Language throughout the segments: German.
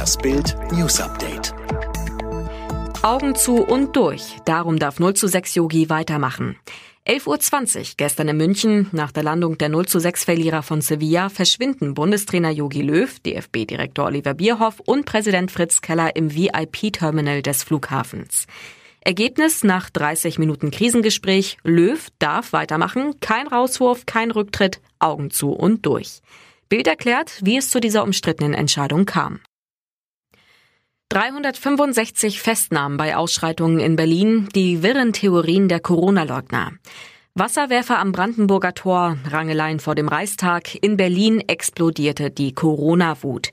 Das Bild News Update. Augen zu und durch. Darum darf 0 zu 6 Yogi weitermachen. 11.20 Uhr gestern in München. Nach der Landung der 0 zu 6 Verlierer von Sevilla verschwinden Bundestrainer Jogi Löw, DFB-Direktor Oliver Bierhoff und Präsident Fritz Keller im VIP-Terminal des Flughafens. Ergebnis nach 30 Minuten Krisengespräch. Löw darf weitermachen. Kein Rauswurf, kein Rücktritt. Augen zu und durch. Bild erklärt, wie es zu dieser umstrittenen Entscheidung kam. 365 Festnahmen bei Ausschreitungen in Berlin, die wirren Theorien der Corona-Leugner. Wasserwerfer am Brandenburger Tor, Rangeleien vor dem Reichstag, in Berlin explodierte die Corona-Wut.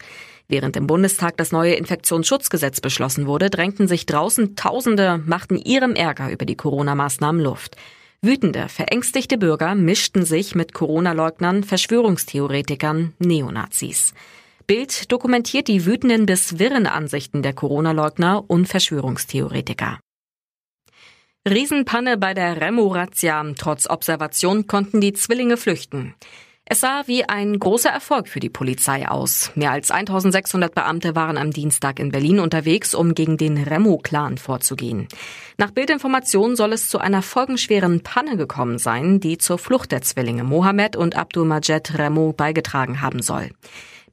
Während im Bundestag das neue Infektionsschutzgesetz beschlossen wurde, drängten sich draußen Tausende, machten ihrem Ärger über die Corona-Maßnahmen Luft. Wütende, verängstigte Bürger mischten sich mit Corona-Leugnern, Verschwörungstheoretikern, Neonazis. Bild dokumentiert die wütenden bis wirren Ansichten der Corona-Leugner und Verschwörungstheoretiker. Riesenpanne bei der Remo-Razzia. Trotz Observation konnten die Zwillinge flüchten. Es sah wie ein großer Erfolg für die Polizei aus. Mehr als 1600 Beamte waren am Dienstag in Berlin unterwegs, um gegen den Remo-Clan vorzugehen. Nach Bildinformationen soll es zu einer folgenschweren Panne gekommen sein, die zur Flucht der Zwillinge Mohammed und Abdul Majed Remo beigetragen haben soll.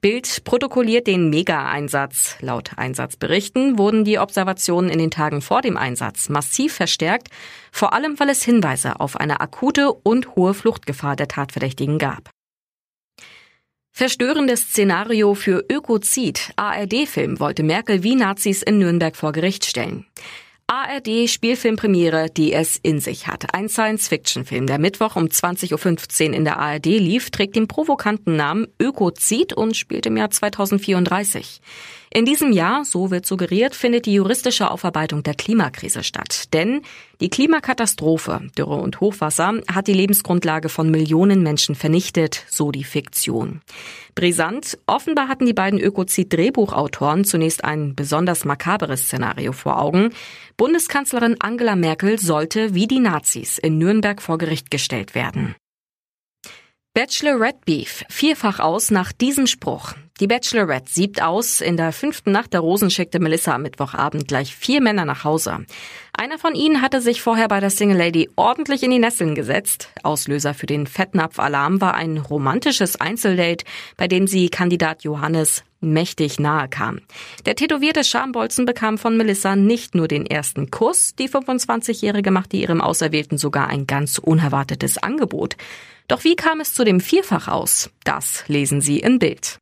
Bild protokolliert den Mega-Einsatz. Laut Einsatzberichten wurden die Observationen in den Tagen vor dem Einsatz massiv verstärkt, vor allem weil es Hinweise auf eine akute und hohe Fluchtgefahr der Tatverdächtigen gab. Verstörendes Szenario für Ökozid. ARD-Film wollte Merkel wie Nazis in Nürnberg vor Gericht stellen. ARD Spielfilmpremiere, die es in sich hat. Ein Science-Fiction-Film, der Mittwoch um 20.15 Uhr in der ARD lief, trägt den provokanten Namen Ökozid und spielt im Jahr 2034. In diesem Jahr, so wird suggeriert, findet die juristische Aufarbeitung der Klimakrise statt. Denn die Klimakatastrophe, Dürre und Hochwasser, hat die Lebensgrundlage von Millionen Menschen vernichtet, so die Fiktion. Brisant, offenbar hatten die beiden Ökozid-Drehbuchautoren zunächst ein besonders makaberes Szenario vor Augen. Bundeskanzlerin Angela Merkel sollte wie die Nazis in Nürnberg vor Gericht gestellt werden. Bachelorette Beef vierfach aus nach diesem Spruch. Die Bachelorette siebt aus. In der fünften Nacht der Rosen schickte Melissa am Mittwochabend gleich vier Männer nach Hause. Einer von ihnen hatte sich vorher bei der Single Lady ordentlich in die Nesseln gesetzt. Auslöser für den Fettnapf-Alarm war ein romantisches Einzeldate, bei dem sie Kandidat Johannes mächtig nahe kam. Der tätowierte Schambolzen bekam von Melissa nicht nur den ersten Kuss, die 25-Jährige machte ihrem Auserwählten sogar ein ganz unerwartetes Angebot. Doch wie kam es zu dem Vierfach aus? Das lesen Sie in Bild.